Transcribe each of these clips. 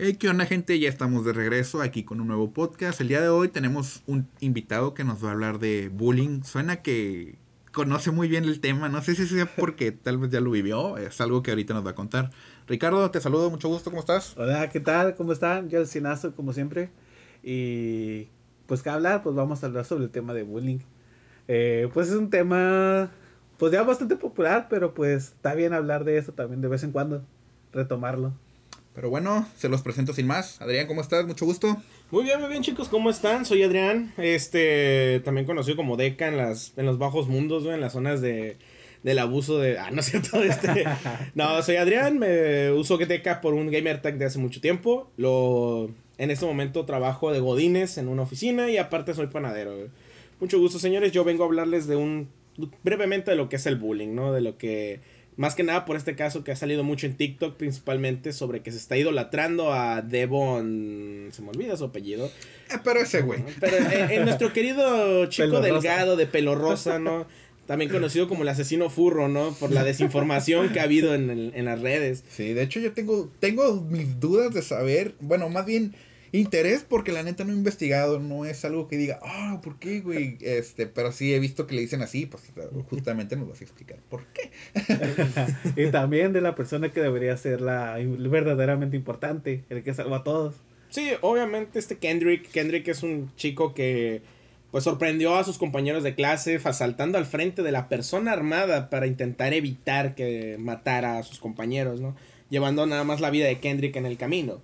Hey, ¿qué onda gente? Ya estamos de regreso aquí con un nuevo podcast. El día de hoy tenemos un invitado que nos va a hablar de bullying. Suena que conoce muy bien el tema. No sé si sea porque tal vez ya lo vivió. Es algo que ahorita nos va a contar. Ricardo, te saludo, mucho gusto. ¿Cómo estás? Hola, ¿qué tal? ¿Cómo están? Yo el Sinazo, como siempre. Y pues que hablar, pues vamos a hablar sobre el tema de bullying. Eh, pues es un tema, pues ya bastante popular, pero pues está bien hablar de eso también de vez en cuando, retomarlo. Pero bueno, se los presento sin más. Adrián, ¿cómo estás? Mucho gusto. Muy bien, muy bien, chicos, ¿cómo están? Soy Adrián, este, también conocido como Deca en las, en los bajos mundos, en las zonas de, del abuso de, ah, no es cierto, este, no, soy Adrián, me uso Deca por un gamer tag de hace mucho tiempo, lo, en este momento trabajo de godines en una oficina y aparte soy panadero. Mucho gusto, señores, yo vengo a hablarles de un, brevemente de lo que es el bullying, ¿no? De lo que más que nada por este caso que ha salido mucho en TikTok, principalmente sobre que se está idolatrando a Devon. Se me olvida su apellido. Eh, pero ese güey. Pero eh, en nuestro querido chico delgado de pelo rosa, ¿no? También conocido como el asesino furro, ¿no? Por la desinformación que ha habido en, en las redes. Sí, de hecho yo tengo, tengo mis dudas de saber, bueno, más bien interés porque la neta no he investigado, no es algo que diga, ah, ¿por qué, güey? Este, pero sí he visto que le dicen así, pues justamente nos vas a explicar por qué. y también de la persona que debería ser la verdaderamente importante, el que salva a todos. Sí, obviamente este Kendrick, Kendrick es un chico que pues sorprendió a sus compañeros de clase asaltando al frente de la persona armada para intentar evitar que matara a sus compañeros, ¿no? Llevando nada más la vida de Kendrick en el camino.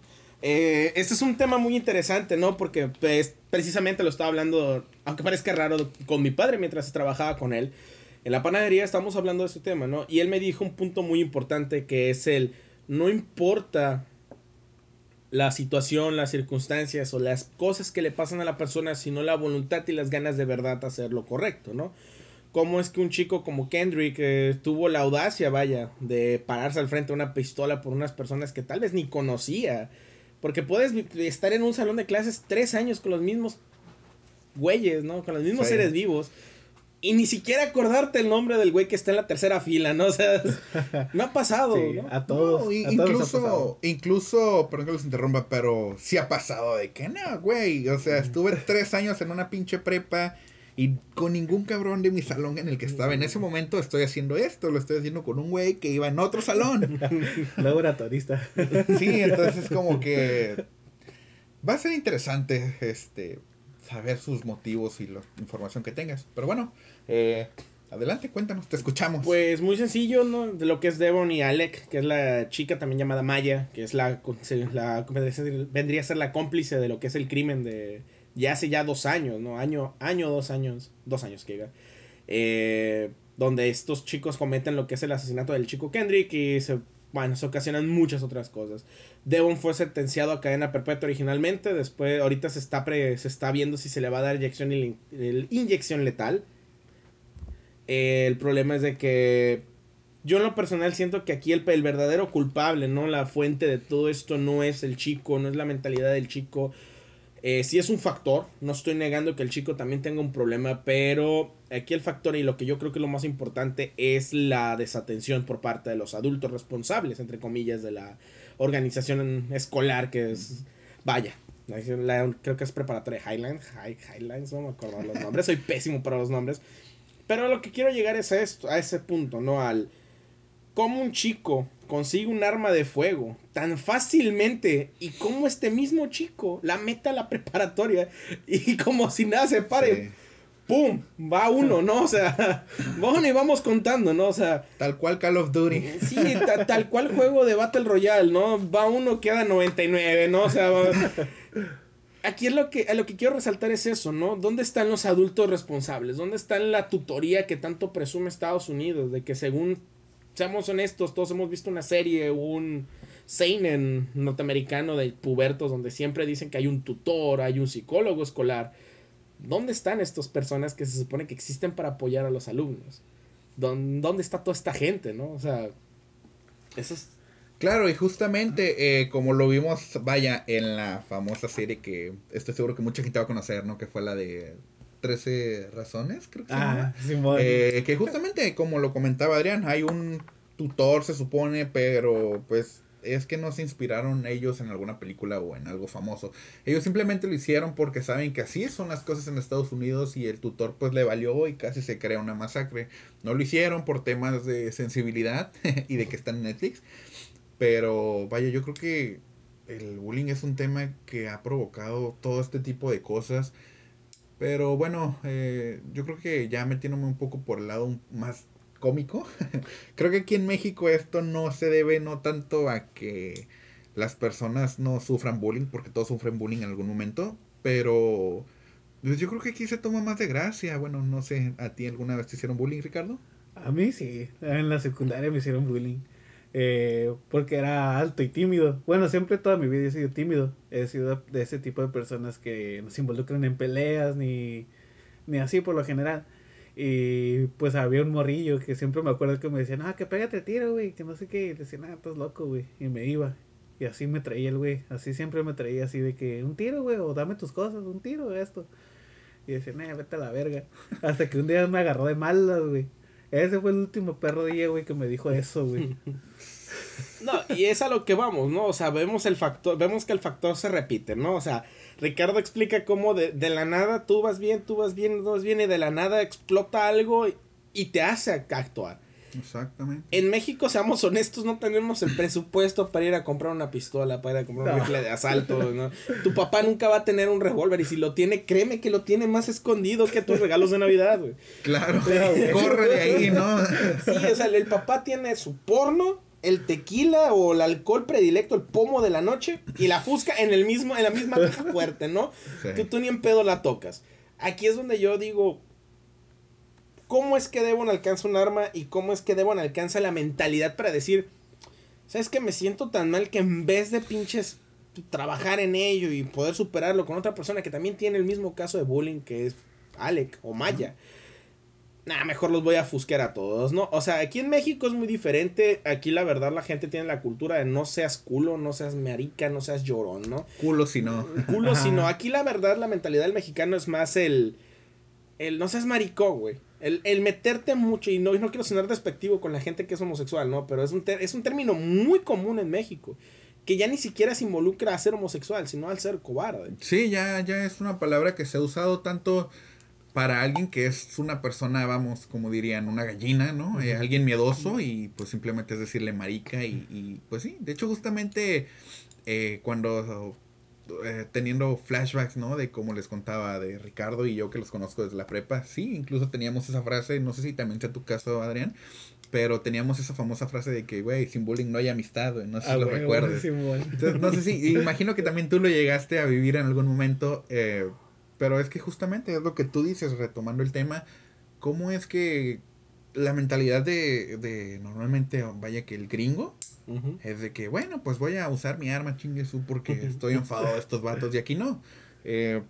Eh, este es un tema muy interesante, ¿no? Porque pues, precisamente lo estaba hablando, aunque parezca raro, con mi padre mientras trabajaba con él. En la panadería estamos hablando de este tema, ¿no? Y él me dijo un punto muy importante que es el, no importa la situación, las circunstancias o las cosas que le pasan a la persona, sino la voluntad y las ganas de verdad hacer lo correcto, ¿no? cómo es que un chico como Kendrick eh, tuvo la audacia, vaya, de pararse al frente de una pistola por unas personas que tal vez ni conocía porque puedes estar en un salón de clases tres años con los mismos güeyes, ¿no? Con los mismos seres vivos. Y ni siquiera acordarte el nombre del güey que está en la tercera fila, ¿no? O sea, no ha pasado, ¿no? A todos. incluso, incluso, perdón que los interrumpa, pero sí ha pasado de que no, güey. O sea, estuve tres años en una pinche prepa y con ningún cabrón de mi salón en el que estaba en ese momento estoy haciendo esto. Lo estoy haciendo con un güey que iba en otro salón. Laboratorista. sí, entonces como que va a ser interesante este saber sus motivos y la información que tengas. Pero bueno, eh, adelante, cuéntanos, te escuchamos. Pues muy sencillo, ¿no? De lo que es Devon y Alec, que es la chica también llamada Maya, que es la, la vendría a ser la cómplice de lo que es el crimen de ya hace ya dos años, ¿no? Año, año, dos años, dos años que eh, donde estos chicos cometen lo que es el asesinato del chico Kendrick y se, bueno, se ocasionan muchas otras cosas. Devon fue sentenciado a cadena perpetua originalmente, después ahorita se está, se está viendo si se le va a dar inyección, inyección letal. el problema es de que yo en lo personal siento que aquí el, el verdadero culpable, ¿no? La fuente de todo esto no es el chico, no es la mentalidad del chico, eh, sí es un factor, no estoy negando que el chico también tenga un problema, pero aquí el factor y lo que yo creo que es lo más importante es la desatención por parte de los adultos responsables, entre comillas, de la organización escolar que es, vaya, creo que es preparatoria Highlands, Highlands, no me acuerdo los nombres, soy pésimo para los nombres, pero lo que quiero llegar es a esto, a ese punto, ¿no? Al cómo un chico consigue un arma de fuego tan fácilmente y como este mismo chico la meta a la preparatoria y como si nada se pare. ¡Pum! Va uno, ¿no? O sea, bueno, y vamos contando, ¿no? O sea. Tal cual Call of Duty. Sí, tal cual juego de Battle Royale, ¿no? Va uno, queda 99, ¿no? O sea. Aquí es lo que, lo que quiero resaltar es eso, ¿no? ¿Dónde están los adultos responsables? ¿Dónde está la tutoría que tanto presume Estados Unidos? De que según seamos honestos, todos hemos visto una serie, un seinen norteamericano de pubertos donde siempre dicen que hay un tutor, hay un psicólogo escolar. ¿Dónde están estas personas que se supone que existen para apoyar a los alumnos? ¿Dónde está toda esta gente, no? O sea, eso es... Claro, y justamente eh, como lo vimos, vaya, en la famosa serie que estoy seguro que mucha gente va a conocer, ¿no? Que fue la de 13 razones, creo que ah, eh, que justamente, como lo comentaba Adrián, hay un tutor, se supone, pero pues es que no se inspiraron ellos en alguna película o en algo famoso. Ellos simplemente lo hicieron porque saben que así son las cosas en Estados Unidos y el tutor pues le valió y casi se crea una masacre. No lo hicieron por temas de sensibilidad y de que están en Netflix. Pero vaya, yo creo que el bullying es un tema que ha provocado todo este tipo de cosas. Pero bueno, eh, yo creo que ya metiéndome un poco por el lado más cómico. Creo que aquí en México esto no se debe no tanto a que las personas no sufran bullying, porque todos sufren bullying en algún momento, pero pues yo creo que aquí se toma más de gracia. Bueno, no sé, ¿a ti alguna vez te hicieron bullying, Ricardo? A mí sí, en la secundaria me hicieron bullying. Eh, porque era alto y tímido. Bueno, siempre toda mi vida he sido tímido. He sido de ese tipo de personas que no se involucran en peleas ni, ni así por lo general. Y pues había un morrillo que siempre me acuerdo que me decía, ah, que pégate el tiro, güey, que no sé qué. Y decía, ah, estás loco, güey. Y me iba. Y así me traía el güey. Así siempre me traía así de que, un tiro, güey, o dame tus cosas, un tiro, esto. Y decía, nah, vete a la verga. Hasta que un día me agarró de malas, güey. Ese fue el último perro día, güey, que me dijo eso, güey. No, y es a lo que vamos, ¿no? O sea, vemos el factor, vemos que el factor se repite, ¿no? O sea, Ricardo explica cómo de, de la nada tú vas bien, tú vas bien, tú vas bien, y de la nada explota algo y, te hace actuar. Exactamente. En México, seamos honestos, no tenemos el presupuesto para ir a comprar una pistola, para ir a comprar un rifle de asalto, ¿no? Tu papá nunca va a tener un revólver y si lo tiene, créeme que lo tiene más escondido que tus regalos de Navidad, güey. Claro, corre de ahí, ¿no? Sí, o sea, el papá tiene su porno, el tequila o el alcohol predilecto, el pomo de la noche y la fusca en el mismo en la misma caja fuerte, ¿no? Que tú ni en pedo la tocas. Aquí es donde yo digo cómo es que Devon alcanza un arma y cómo es que Devon alcanza la mentalidad para decir, ¿sabes que me siento tan mal que en vez de pinches trabajar en ello y poder superarlo con otra persona que también tiene el mismo caso de bullying que es Alec o Maya? nah, mejor los voy a fusquear a todos, ¿no? O sea, aquí en México es muy diferente. Aquí la verdad la gente tiene la cultura de no seas culo, no seas marica, no seas llorón, ¿no? Culo si no. Culo si no. Aquí la verdad la mentalidad del mexicano es más el... El no seas maricón, güey. El, el, meterte mucho, y no, no quiero sonar despectivo con la gente que es homosexual, ¿no? Pero es un, es un término muy común en México. Que ya ni siquiera se involucra a ser homosexual, sino al ser cobarde. Sí, ya, ya es una palabra que se ha usado tanto para alguien que es una persona, vamos, como dirían, una gallina, ¿no? Eh, alguien miedoso y pues simplemente es decirle marica y, y pues sí, de hecho justamente eh, cuando eh, teniendo flashbacks, ¿no? De como les contaba de Ricardo y yo que los conozco desde la prepa, sí, incluso teníamos esa frase, no sé si también sea tu caso, Adrián, pero teníamos esa famosa frase de que, güey, sin bullying no hay amistad, güey, no sé si ah, lo recuerdes. Entonces, no sé si, imagino que también tú lo llegaste a vivir en algún momento, eh, pero es que justamente es lo que tú dices, retomando el tema, ¿cómo es que la mentalidad de, de normalmente, vaya que el gringo, es de que, bueno, pues voy a usar mi arma chinguesu porque estoy enfadado de estos vatos y aquí no. Eh,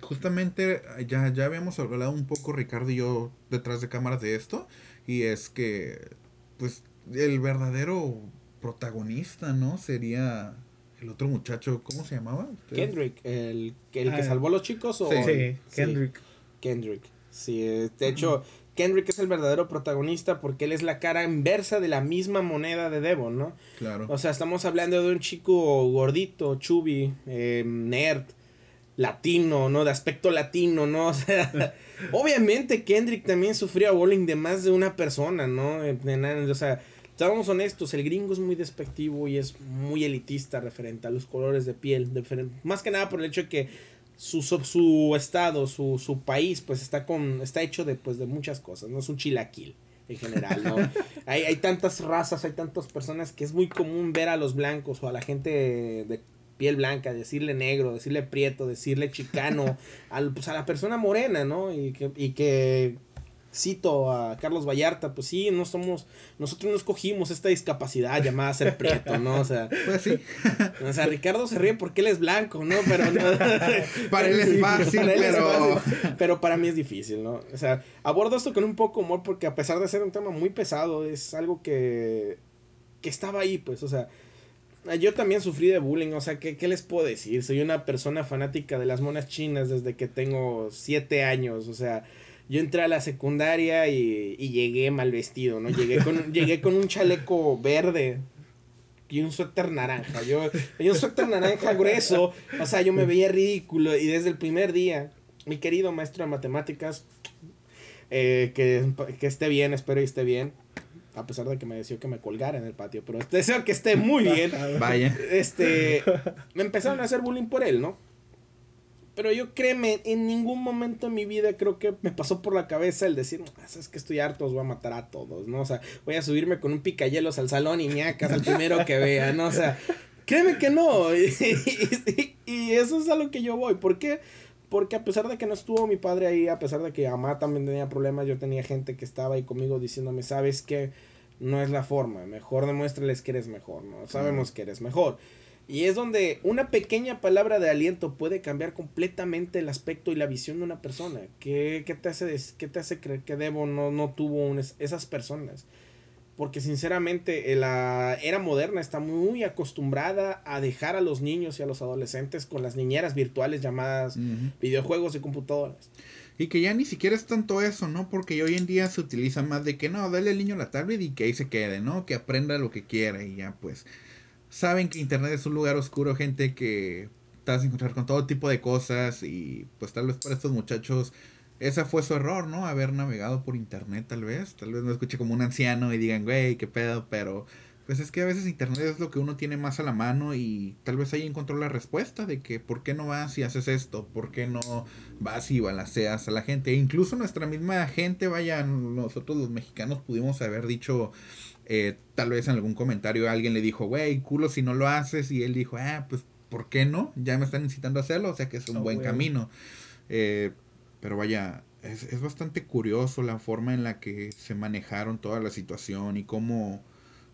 justamente ya, ya habíamos hablado un poco Ricardo y yo detrás de cámaras de esto y es que, pues, el verdadero protagonista, ¿no? Sería el otro muchacho, ¿cómo se llamaba? Kendrick, el, el que ah. salvó a los chicos. ¿o? Sí, Kendrick. Kendrick. Sí, eh, de hecho, Kendrick es el verdadero protagonista porque él es la cara inversa de la misma moneda de Devon, ¿no? Claro. O sea, estamos hablando de un chico gordito, chubby, eh, nerd, latino, ¿no? De aspecto latino, ¿no? O sea, obviamente Kendrick también sufría bullying de más de una persona, ¿no? O sea, Estábamos honestos, el gringo es muy despectivo y es muy elitista referente a los colores de piel. más que nada por el hecho de que su, su, estado, su, su, país, pues está con está hecho de, pues, de muchas cosas. No es un chilaquil en general, ¿no? hay, hay tantas razas, hay tantas personas que es muy común ver a los blancos o a la gente de piel blanca, decirle negro, decirle prieto, decirle chicano, al, pues a la persona morena, ¿no? Y que, y que cito a Carlos Vallarta, pues sí, no somos, nosotros no escogimos esta discapacidad llamada ser prieto, ¿no? O sea, pues sí. o sea, Ricardo se ríe porque él es blanco, ¿no? Pero para él es fácil, pero... pero para mí es difícil, ¿no? O sea, abordo esto con un poco humor porque a pesar de ser un tema muy pesado, es algo que, que estaba ahí, pues, o sea, yo también sufrí de bullying, o sea, ¿qué, ¿qué, les puedo decir? Soy una persona fanática de las monas chinas desde que tengo siete años, o sea, yo entré a la secundaria y, y llegué mal vestido, ¿no? Llegué con, llegué con un chaleco verde. y un suéter naranja. Yo, y un suéter naranja grueso. O sea, yo me veía ridículo. Y desde el primer día, mi querido maestro de matemáticas, eh, que, que esté bien, espero y esté bien. A pesar de que me deseó que me colgara en el patio, pero deseo que esté muy bien. Vaya. Este, me empezaron a hacer bullying por él, ¿no? Pero yo créeme, en ningún momento en mi vida creo que me pasó por la cabeza el decir, "Ah, es que estoy harto, os voy a matar a todos, ¿no? O sea, voy a subirme con un picayelos al salón y ñacas al primero que vea, ¿no? O sea, créeme que no. Y, y- y eso es a lo que yo voy. ¿Por qué? Porque a pesar de que no estuvo mi padre ahí, a pesar de que mamá también tenía problemas, yo tenía gente que estaba ahí conmigo diciéndome, sabes que no es la forma, mejor demuéstrales que eres mejor, ¿no? Sabemos que eres mejor. Y es donde una pequeña palabra de aliento puede cambiar completamente el aspecto y la visión de una persona. ¿Qué, qué te, hace, qué te hace creer que Debo no, no tuvo un es- esas personas? Porque sinceramente eh, la era moderna está muy acostumbrada a dejar a los niños y a los adolescentes con las niñeras virtuales llamadas videojuegos y computadoras. Y que ya ni siquiera es tanto eso, ¿no? Porque hoy en día se utiliza más de que no, dale al niño la tablet y que ahí se quede, ¿no? Que aprenda lo que quiera y ya pues. Saben que internet es un lugar oscuro, gente que te vas a encontrar con todo tipo de cosas y pues tal vez para estos muchachos ese fue su error, ¿no? Haber navegado por internet tal vez. Tal vez me escuche como un anciano y digan, güey, qué pedo, pero pues es que a veces internet es lo que uno tiene más a la mano y tal vez ahí encontró la respuesta de que por qué no vas y haces esto, por qué no vas y balanceas a la gente. E incluso nuestra misma gente, vaya, nosotros los mexicanos pudimos haber dicho, eh, tal vez en algún comentario alguien le dijo, güey, culo si no lo haces y él dijo, ah, pues, ¿por qué no? Ya me están incitando a hacerlo, o sea que es un Oh, buen camino. Eh, pero vaya, es, es bastante curioso la forma en la que se manejaron toda la situación y cómo...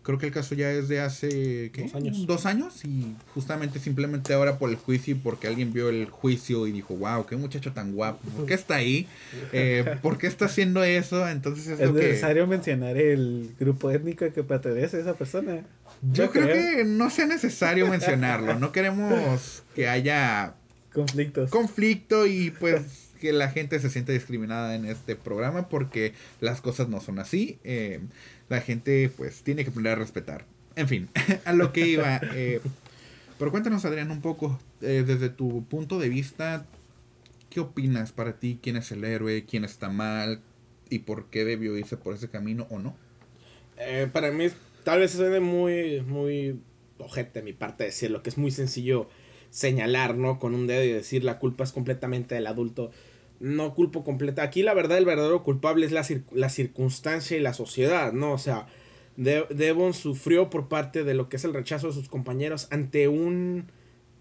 Creo que el caso ya es de hace ¿qué? Dos años. Dos años y justamente simplemente ahora por el juicio y porque alguien vio el juicio y dijo, wow, qué muchacho tan guapo, ¿por qué está ahí? Eh, ¿Por qué está haciendo eso? Entonces es, Es lo que... necesario mencionar el grupo étnico que pertenece esa persona. Yo creo creo. que no sea necesario mencionarlo, no queremos que haya Conflictos. conflicto y pues que la gente se sienta discriminada en este programa porque las cosas no son así. eh, la gente pues tiene que aprender a respetar. En fin, a lo que iba. eh, pero cuéntanos Adrián un poco, eh, desde tu punto de vista, ¿qué opinas para ti? ¿Quién es el héroe? ¿Quién está mal? ¿Y por qué debió irse por ese camino o no? Eh, para mí, tal vez suene muy, muy ojete mi parte decirlo, que es muy sencillo señalar, ¿no? Con un dedo y decir la culpa es completamente del adulto. No culpo completa. Aquí la verdad, el verdadero culpable es la, cir- la circunstancia y la sociedad, ¿no? O sea, De- Devon sufrió por parte de lo que es el rechazo de sus compañeros ante un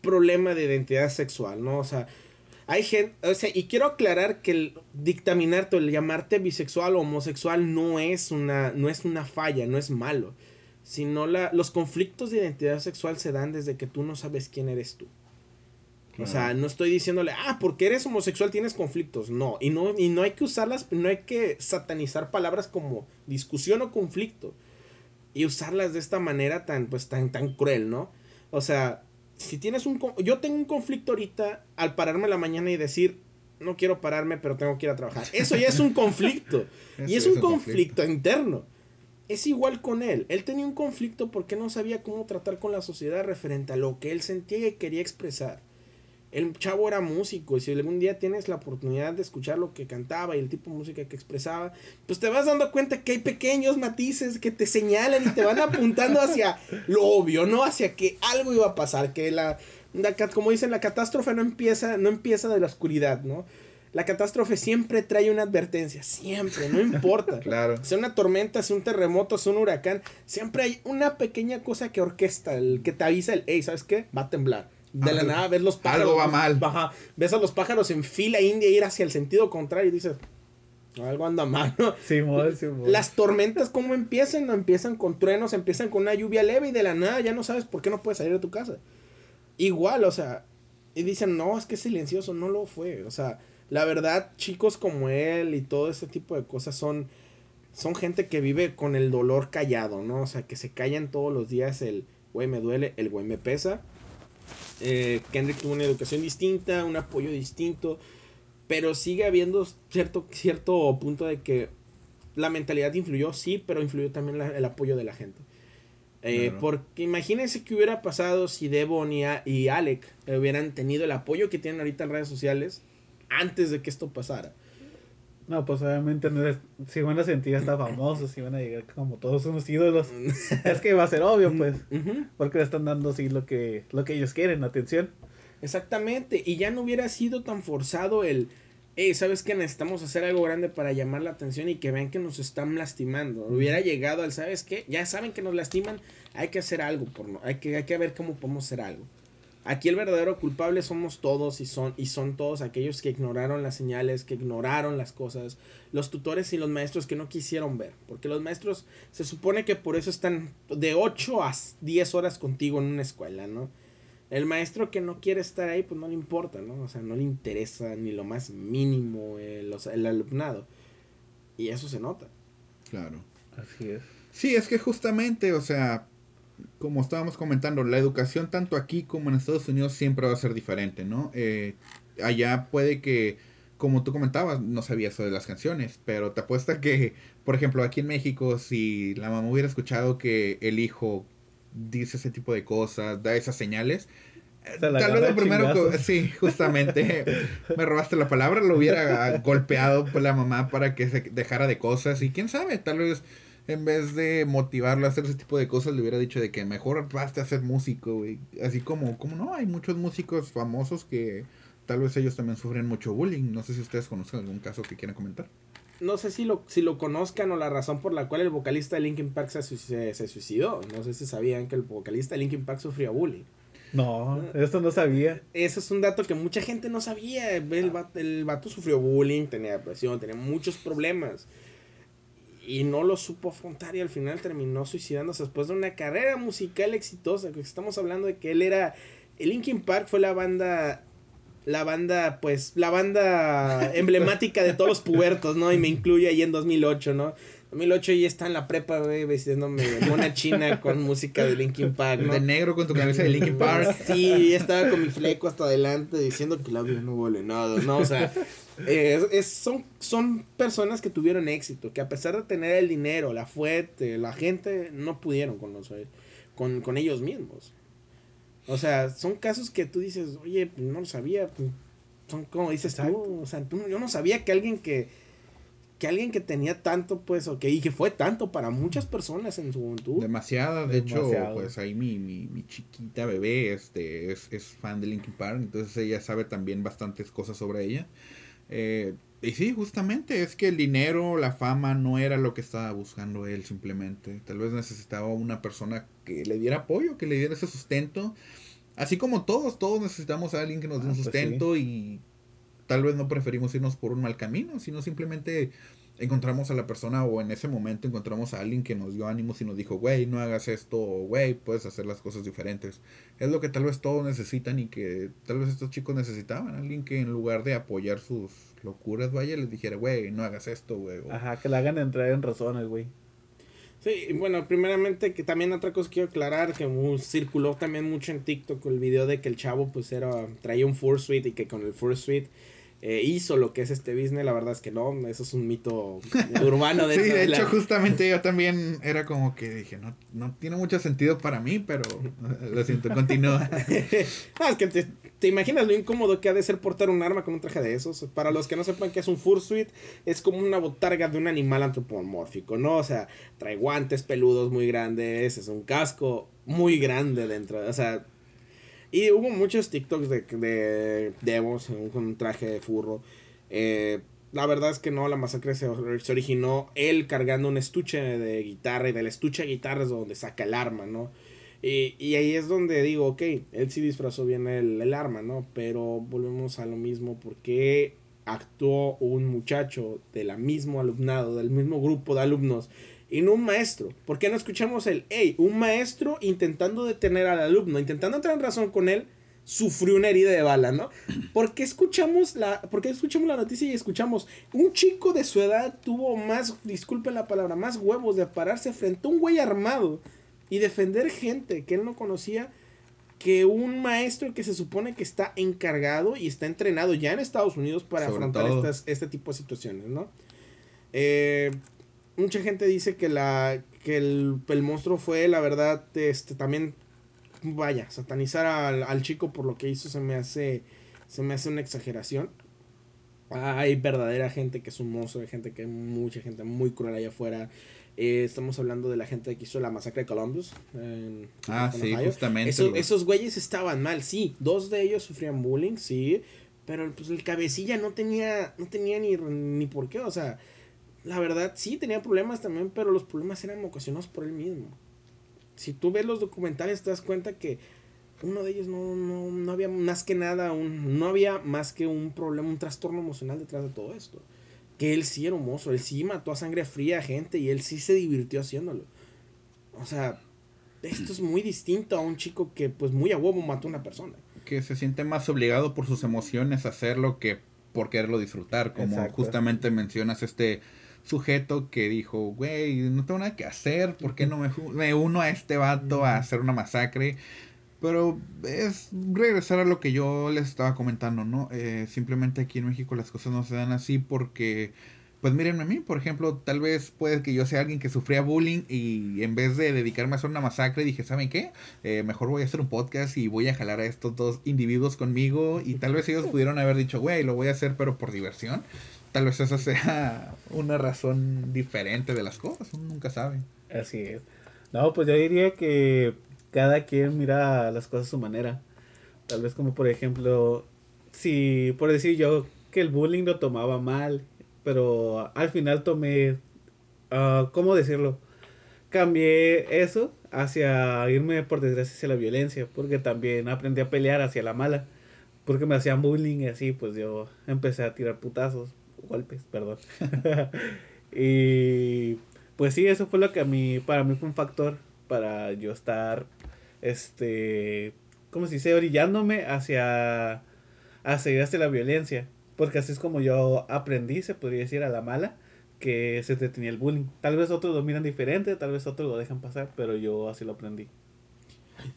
problema de identidad sexual, ¿no? O sea, hay gente, o sea, y quiero aclarar que el dictaminarte, el llamarte bisexual o homosexual no es una, no es una falla, no es malo, sino la, los conflictos de identidad sexual se dan desde que tú no sabes quién eres tú. O sea, no estoy diciéndole, ah, porque eres homosexual tienes conflictos. No, y no, y no hay que usarlas, no hay que satanizar palabras como discusión o conflicto. Y usarlas de esta manera tan, pues, tan, tan cruel, ¿no? O sea, si tienes un... Yo tengo un conflicto ahorita al pararme la mañana y decir, no quiero pararme, pero tengo que ir a trabajar. Eso ya es un conflicto. y es un conflicto interno. Es igual con él. Él tenía un conflicto porque no sabía cómo tratar con la sociedad referente a lo que él sentía y quería expresar. El chavo era músico y si algún día tienes la oportunidad de escuchar lo que cantaba y el tipo de música que expresaba, pues te vas dando cuenta que hay pequeños matices que te señalan y te van apuntando hacia lo obvio, no hacia que algo iba a pasar, que la, la como dicen, la catástrofe no empieza, no empieza de la oscuridad, ¿no? La catástrofe siempre trae una advertencia, siempre, no importa. Claro. Sea una tormenta, sea un terremoto, sea un huracán, siempre hay una pequeña cosa que orquesta, el que te avisa el, hey, ¿sabes qué? Va a temblar. De la nada ves los pájaros. algo va mal. Ajá, ves a los pájaros en fila india ir hacia el sentido contrario y dices, algo anda mal, ¿no? Simón, Simón. Las tormentas, ¿cómo empiezan? No empiezan con truenos, empiezan con una lluvia leve y de la nada ya no sabes por qué no puedes salir de tu casa. Igual, o sea, y dicen, no, es que es silencioso, no lo fue. O sea, la verdad, chicos como él y todo ese tipo de cosas son, son gente que vive con el dolor callado, ¿no? O sea, que se callan todos los días el, güey, me duele, el güey me pesa. Eh, Kendrick tuvo una educación distinta, un apoyo distinto, pero sigue habiendo cierto, cierto punto de que la mentalidad influyó, sí, pero influyó también la- el apoyo de la gente. Eh, Claro. Porque imagínense qué hubiera pasado si Devon y, A- y Alec hubieran tenido el apoyo que tienen ahorita en redes sociales antes de que esto pasara. No, pues obviamente no es, si van a sentir hasta famosos, si van a llegar como todos unos ídolos. es que va a ser obvio, pues. Ujú. Porque le están dando sí lo que, lo que ellos quieren, atención. Exactamente, y ya no hubiera sido tan forzado el, hey, ¿sabes qué? Necesitamos hacer algo grande para llamar la atención y que vean que nos están lastimando. Hubiera llegado al, ¿sabes qué? Ya saben que nos lastiman, hay que hacer algo, por no, hay, que, hay que ver cómo podemos hacer algo. Aquí el verdadero culpable somos todos y son, y son todos aquellos que ignoraron las señales, que ignoraron las cosas, los tutores y los maestros que no quisieron ver, porque los maestros se supone que por eso están de 8 a 10 horas contigo en una escuela, ¿no? El maestro que no quiere estar ahí, pues no le importa, ¿no? O sea, no le interesa ni lo más mínimo el, sea, el alumnado. Y eso se nota. Claro. Así es. Sí, es que justamente, o sea, como estábamos comentando, la educación tanto aquí como en Estados Unidos siempre va a ser diferente, ¿no? Eh, allá puede que, como tú comentabas, no sabías sobre las canciones, pero te apuesta que, por ejemplo, aquí en México, si la mamá hubiera escuchado que el hijo dice ese tipo de cosas, da esas señales, tal vez lo primero que, sí, justamente, me robaste la palabra, lo hubiera golpeado por la mamá para que se dejara de cosas y quién sabe, tal vez en vez de motivarlo a hacer ese tipo de cosas, le hubiera dicho de que mejor basta ser músico, güey. Así como, como no, hay muchos músicos famosos que tal vez ellos también sufren mucho bullying. No sé si ustedes conocen algún caso que quieran comentar. No sé si lo, si lo conozcan o la razón por la cual el vocalista de Linkin Park se, se, se suicidó. No sé si sabían que el vocalista de Linkin Park sufría bullying. No, esto no sabía. Ese es un dato que mucha gente no sabía. El vato, el vato sufrió bullying, tenía depresión, tenía muchos problemas. Y no lo supo afrontar y al final terminó suicidándose después de una carrera musical exitosa. Que estamos hablando de que él era... El Linkin Park fue la banda... La banda, pues, la banda emblemática de todos los pubertos, ¿no? Y me incluye ahí en 2008, ¿no? 2008 ya está en la prepa, güey, vestiéndome mona china con música de Linkin Park, ¿no? De negro con tu camisa de Linkin Park. Sí, estaba con mi fleco hasta adelante diciendo que la vida no vale nada, ¿no? O sea, eh, es- es- son, son personas que tuvieron éxito, que a pesar de tener el dinero, la fuente, la gente, no pudieron con, los, con, con ellos mismos. O sea, son casos que tú dices, oye, no lo sabía, pues, son como dices Exacto. tú, o sea, tú- yo no sabía que alguien que que alguien que tenía tanto, pues, o que, y que fue tanto para muchas personas en su juventud. Demasiada, de hecho, pues ahí mi, mi, mi chiquita bebé este, es, es fan de Linkin Park, entonces ella sabe también bastantes cosas sobre ella. Eh, y sí, justamente es que el dinero, la fama no era lo que estaba buscando él simplemente. Tal vez necesitaba una persona que le diera apoyo, que le diera ese sustento. Así como todos, todos necesitamos a alguien que nos dé Ah, un pues sustento y tal vez no preferimos irnos por un mal camino, sino simplemente encontramos a la persona o en ese momento encontramos a alguien que nos dio ánimos y nos dijo, güey, no hagas esto, o güey, puedes hacer las cosas diferentes. Es lo que tal vez todos necesitan y que tal vez estos chicos necesitaban, alguien que en lugar de apoyar sus locuras, vaya, les dijera, güey, no hagas esto, güey. Ajá, que la hagan entrar en razones, güey. Sí, y bueno, primeramente que también otra cosa quiero aclarar, que circuló también mucho en TikTok el video de que el chavo pues era, traía un Fursuit y que con el Fursuit eh, hizo lo que es este business, la verdad es que no, eso es un mito urbano Sí, dentro de de hecho, la- justamente yo también era como que dije, no, no tiene mucho sentido para mí, pero lo siento, continúa. Ah, es que te, te imaginas lo incómodo que ha de ser portar un arma con un traje de esos. Para los que no sepan qué es un fursuit, es como una botarga de un animal antropomórfico, ¿no? O sea, trae guantes peludos muy grandes, es un casco muy grande dentro, o sea... Y hubo muchos TikToks de, de Devos con un traje de furro. Eh, la verdad es que no, la masacre se, se originó él cargando un estuche de guitarra y del estuche de guitarra es donde saca el arma, ¿no? Y, y ahí es donde digo, ok, él sí disfrazó bien el, el arma, ¿no? Pero volvemos a lo mismo, porque actuó un muchacho de la mismo alumnado, del mismo grupo de alumnos, y no un maestro? ¿Por qué no escuchamos el, hey, un maestro intentando detener al alumno, intentando entrar en razón con él, sufrió una herida de bala, ¿no? ¿Por qué escuchamos la, por qué escuchamos la noticia y escuchamos un chico de su edad tuvo más, disculpen la palabra, más huevos de pararse frente a un güey armado y defender gente que él no conocía que un maestro que se supone que está encargado y está entrenado ya en Estados Unidos para Sobre afrontar estas, este tipo de situaciones, ¿no? Eh, mucha gente dice que la que el, el monstruo fue, la verdad, este, también, vaya, satanizar al, al chico por lo que hizo se me hace, se me hace una exageración. Hay verdadera gente que es un monstruo, hay gente que hay mucha gente muy cruel allá afuera. Eh, estamos hablando de la gente que hizo la masacre de Columbus. En, ah, en sí, justamente. Esos güeyes estaban mal, sí. Dos de ellos sufrían bullying, sí. Pero pues el cabecilla no tenía, no tenía ni, ni por qué. O sea, la verdad sí tenía problemas también, pero los problemas eran ocasionados por él mismo. Si tú ves los documentales te das cuenta que uno de ellos no, no, no había más que nada, un, no había más que un problema, un trastorno emocional detrás de todo esto. Que él sí era un monstruo, él sí mató a sangre fría a gente y él sí se divirtió haciéndolo. O sea, esto es muy distinto a un chico que pues muy a huevo mató a una persona. que se siente más obligado por sus emociones a hacerlo que por quererlo disfrutar. Como Exacto. justamente mencionas este sujeto que dijo, güey, no tengo nada que hacer, ¿por qué no me, me uno a este vato a hacer una masacre? Pero es regresar a lo que yo les estaba comentando, ¿no? Eh, simplemente aquí en México las cosas no se dan así porque, pues mírenme a mí, por ejemplo, tal vez puede que yo sea alguien que sufría bullying y en vez de dedicarme a hacer una masacre dije, ¿saben qué? Eh, mejor voy a hacer un podcast y voy a jalar a estos dos individuos conmigo y tal vez ellos pudieron haber dicho, güey, lo voy a hacer pero por diversión. Tal vez esa sea una razón diferente de las cosas, uno nunca sabe. Así es. No, pues yo diría que cada quien mira las cosas a su manera. Tal vez como por ejemplo, si por decir yo que el bullying lo tomaba mal, pero al final tomé, ah, ¿cómo decirlo? Cambié eso hacia irme por desgracia hacia la violencia, porque también aprendí a pelear hacia la mala, porque me hacían bullying y así, pues yo empecé a tirar putazos, golpes, perdón. y pues sí, eso fue lo que a mí, para mí fue un factor para yo estar, este, ¿cómo se dice? Orillándome hacia, hacia hacia la violencia. Porque así es como yo aprendí, se podría decir, a la mala, que se detenía el bullying. Tal vez otros lo miran diferente, tal vez otros lo dejan pasar, pero yo así lo aprendí.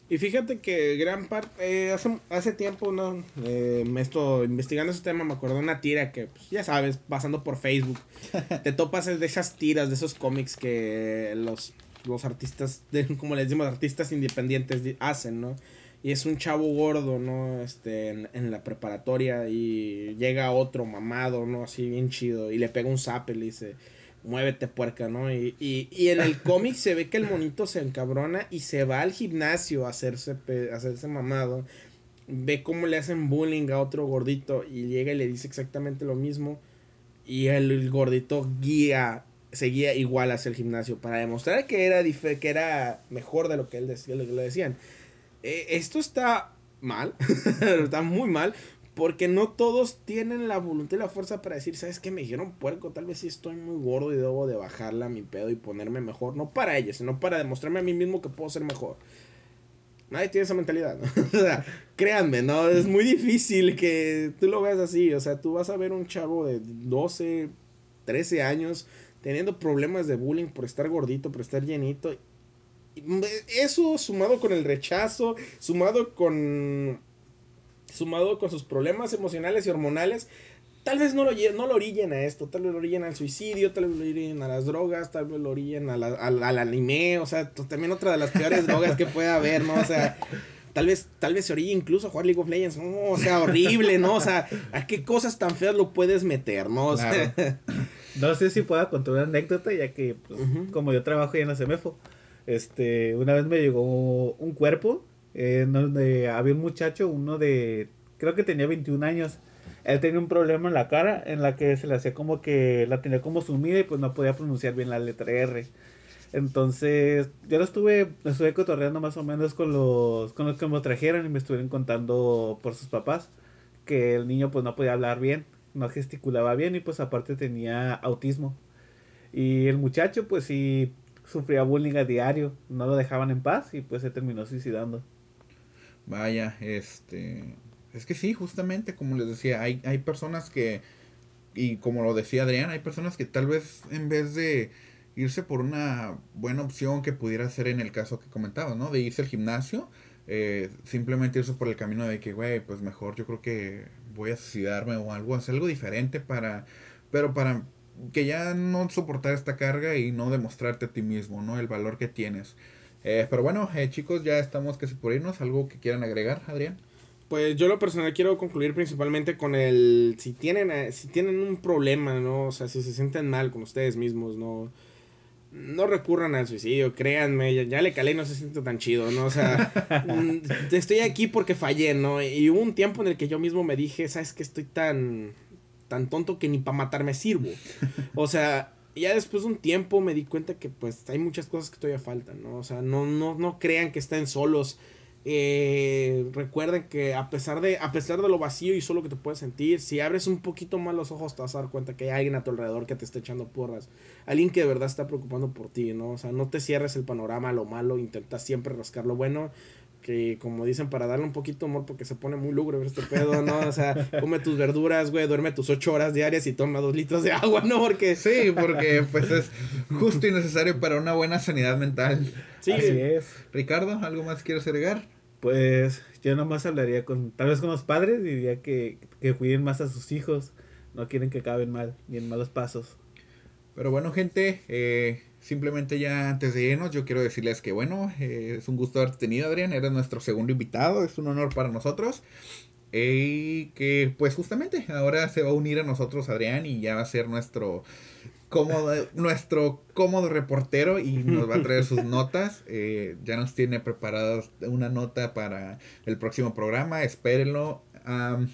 Y fíjate que gran parte, hace, hace tiempo, ¿no? Eh, me estoy investigando ese tema, me acuerdo de una tira que, pues, ya sabes, pasando por Facebook, te topas de esas tiras, de esos cómics que los, los artistas, de, como les decimos, artistas independientes di- hacen, ¿no? Y es un chavo gordo, ¿no? Este, en, en la preparatoria y llega otro mamado, ¿no? Así bien chido y le pega un zape y le dice, muévete puerca, ¿no? Y, y, y en el cómic se ve que el monito se encabrona y se va al gimnasio a hacerse, pe- a hacerse mamado. Ve cómo le hacen bullying a otro gordito y llega y le dice exactamente lo mismo. Y el, el gordito guía, seguía igual hacia el gimnasio para demostrar que era, que era mejor de lo que él decía, lo que le decían. Eh, esto está mal, está muy mal, porque no todos tienen la voluntad y la fuerza para decir, ¿sabes qué? Me dijeron puerco, tal vez sí estoy muy gordo y debo de bajarla a mi pedo y ponerme mejor. No para ellos, sino para demostrarme a mí mismo que puedo ser mejor. Nadie tiene esa mentalidad, ¿no? o sea, créanme, ¿no? Es muy difícil que tú lo veas así. O sea, tú vas a ver un chavo de 12, 13 años teniendo problemas de bullying por estar gordito, por estar llenito. Y Eso sumado con el rechazo, sumado con sumado con sus problemas emocionales y hormonales, tal vez no lo, no lo orillen a esto, tal vez lo orillen al suicidio, tal vez lo orillen a las drogas, tal vez lo orillen a la- al, al anime, o sea, también otra de las peores drogas que puede haber, ¿no? O sea, tal vez, tal vez se orille incluso a jugar League of Legends, no, o sea, horrible, ¿no? O sea, ¿a qué cosas tan feas lo puedes meter, no? O sea. No sé si pueda contar una anécdota, ya que pues, como yo trabajo ya en la CEMEFO, este, una vez me llegó un cuerpo en donde había un muchacho, uno de, creo que tenía 21 años. Él tenía un problema en la cara en la que se le hacía como que la tenía como sumida y pues no podía pronunciar bien la letra R. Entonces, yo lo estuve, lo estuve cotorreando más o menos con los, con los que me trajeron y me estuvieron contando por sus papás que el niño pues no podía hablar bien, no gesticulaba bien y pues aparte tenía autismo. Y el muchacho pues sí sufría bullying a diario, no lo dejaban en paz y pues se terminó suicidando. Vaya, este... Es que sí, justamente como les decía, hay, hay personas que, y como lo decía Adrián, hay personas que tal vez en vez de irse por una buena opción que pudiera ser en el caso que comentaba, ¿no? De irse al gimnasio, eh, simplemente irse por el camino de que, güey, pues mejor yo creo que voy a suicidarme o algo, hacer algo diferente para, pero para que ya no soportar esta carga y no demostrarte a ti mismo, ¿no? El valor que tienes. Eh, pero bueno, eh, chicos, ya estamos casi por irnos. ¿Algo que quieran agregar, Adrián? Pues yo lo personal quiero concluir principalmente con el si tienen eh, si tienen un problema, ¿no? O sea, si se sienten mal con ustedes mismos, no no recurran al suicidio, créanme, ya, ya le calé y no se siente tan chido, ¿no? O sea, mm, estoy aquí porque fallé, ¿no? Y hubo un tiempo en el que yo mismo me dije, ¿sabes que estoy tan tan tonto que ni para matarme sirvo? O sea, ya después de un tiempo me di cuenta que pues hay muchas cosas que todavía faltan, ¿no? O sea, no no no crean que estén solos eh, recuerden que a pesar de a pesar de lo vacío y solo que te puedes sentir, si abres un poquito más los ojos te vas a dar cuenta que hay alguien a tu alrededor que te está echando porras, alguien que de verdad está preocupando por ti, ¿no? O sea, no te cierres el panorama lo malo, intenta siempre rascar lo bueno, que como dicen para darle un poquito de amor porque se pone muy lúgubre este pedo, ¿no? O sea, come tus verduras, güey, duerme tus ocho horas diarias y toma dos litros de agua, ¿no? Porque sí, porque pues es justo y necesario para una buena sanidad mental. Sí, así es. Ricardo, ¿algo más quieres agregar? Pues yo nomás hablaría con, tal vez con los padres, diría que, que cuiden más a sus hijos, no quieren que acaben mal, ni en malos pasos. Pero bueno, gente, eh, simplemente ya antes de irnos, yo quiero decirles que bueno, eh, es un gusto haberte tenido, Adrián, eres nuestro segundo invitado, es un honor para nosotros. Y que pues justamente ahora se va a unir a nosotros Adrián y ya va a ser nuestro cómodo, nuestro cómodo reportero y nos va a traer sus notas. Eh, ya nos tiene preparadas una nota para el próximo programa, espérenlo.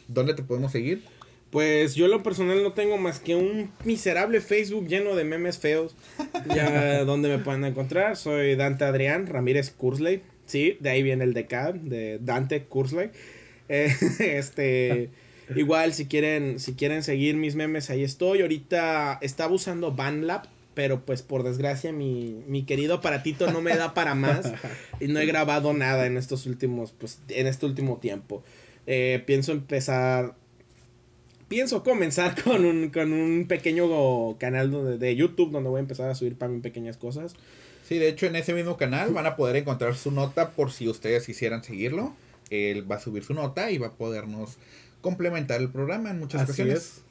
¿Dónde te podemos seguir? Pues yo lo personal no tengo más que un miserable Facebook lleno de memes feos. Ya donde me pueden encontrar. Soy Dante Adrián Ramírez Kursley. Sí, de ahí viene el DK, de Dante Kursley. Eh, este... Igual, si quieren, si quieren seguir mis memes, ahí estoy. Ahorita estaba usando BandLab, pero pues por desgracia mi, mi querido aparatito no me da para más. y no he grabado nada en estos últimos, pues, en este último tiempo. Eh, pienso empezar. Pienso comenzar con un, con un pequeño canal donde, de YouTube donde voy a empezar a subir para mí pequeñas cosas. Sí, de hecho en ese mismo canal van a poder encontrar su nota por si ustedes quisieran seguirlo. Él va a subir su nota y va a podernos complementar el programa en muchas Así ocasiones. es.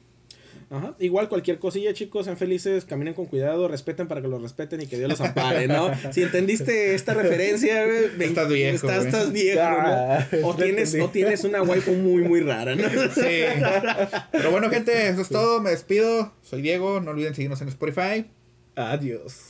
Ajá. Igual cualquier cosilla, chicos, sean felices, caminen con cuidado, respeten para que los respeten y que Dios los ampare, ¿no? Si entendiste esta referencia, güey, Estás viejo, Estás, viejo, Ah, ¿no? O tienes, o tienes una waifu muy, muy rara, ¿no? Sí. Pero bueno, gente, eso es todo. Me despido. Soy Diego. No olviden seguirnos en Spotify. Adiós.